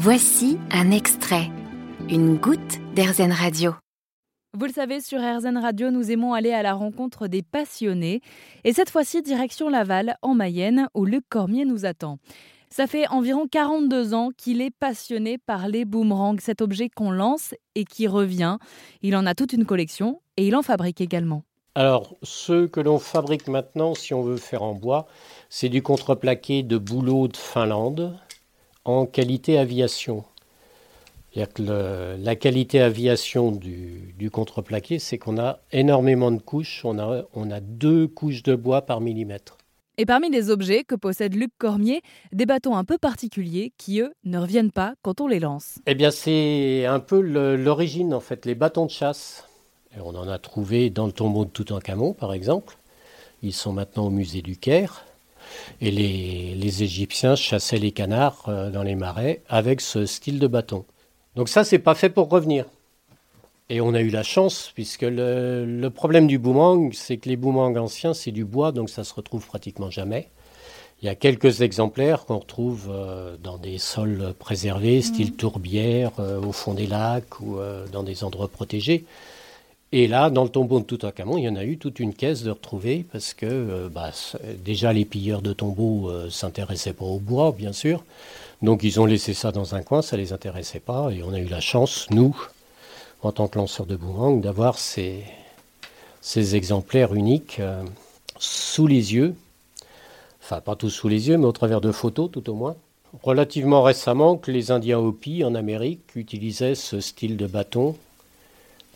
Voici un extrait, une goutte d'Airzen Radio. Vous le savez, sur RZN Radio, nous aimons aller à la rencontre des passionnés. Et cette fois-ci, direction Laval, en Mayenne, où Luc Cormier nous attend. Ça fait environ 42 ans qu'il est passionné par les boomerangs, cet objet qu'on lance et qui revient. Il en a toute une collection et il en fabrique également. Alors, ceux que l'on fabrique maintenant, si on veut faire en bois, c'est du contreplaqué de bouleau de Finlande en qualité aviation que la qualité aviation du, contreplaqué, c'est qu'on a énormément de couches. On a, on a deux couches de bois par millimètre. Et parmi les objets que possède Luc Cormier, des bâtons un peu particuliers qui, eux, ne reviennent pas quand on les lance. Eh bien, c'est un peu l'origine, en fait, les bâtons de chasse. Et on en a trouvé dans le tombeau de Toutankhamon, par exemple. Ils sont maintenant au musée du Caire. Et les, les Égyptiens chassaient les canards euh, dans les marais avec ce style de bâton. Donc ça, c'est pas fait pour revenir. Et on a eu la chance, puisque le, problème du boomerang, c'est que les boomerangs anciens, c'est du bois, donc ça se retrouve pratiquement jamais. Il y a quelques exemplaires qu'on retrouve euh, dans des sols préservés, style tourbière, euh, au fond des lacs ou dans des endroits protégés. Et là, dans le tombeau de Toutankhamon, il y en a eu toute une caisse de retrouver parce que bah, déjà les pilleurs de tombeaux s'intéressaient pas au bois, bien sûr. Donc ils ont laissé ça dans un coin, ça ne les intéressait pas, et on a eu la chance, nous, en tant que lanceurs de boomerang, d'avoir ces, ces, exemplaires uniques euh, sous les yeux, enfin pas tous sous les yeux, mais au travers de photos tout au moins. Relativement récemment, que les Indiens Hopi en Amérique utilisaient ce style de bâton,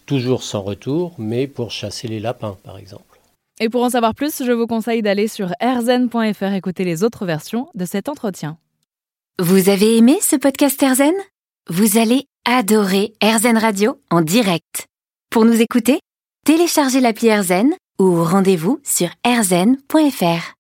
toujours sans retour, mais pour chasser les lapins par exemple. Et pour en savoir plus, je vous conseille d'aller sur erzen.fr écouter les autres versions de cet entretien. Vous avez aimé ce podcast Erzen Vous allez adorer Erzen Radio en direct. Pour nous écouter, téléchargez l'appli Erzen ou rendez-vous sur erzen.fr.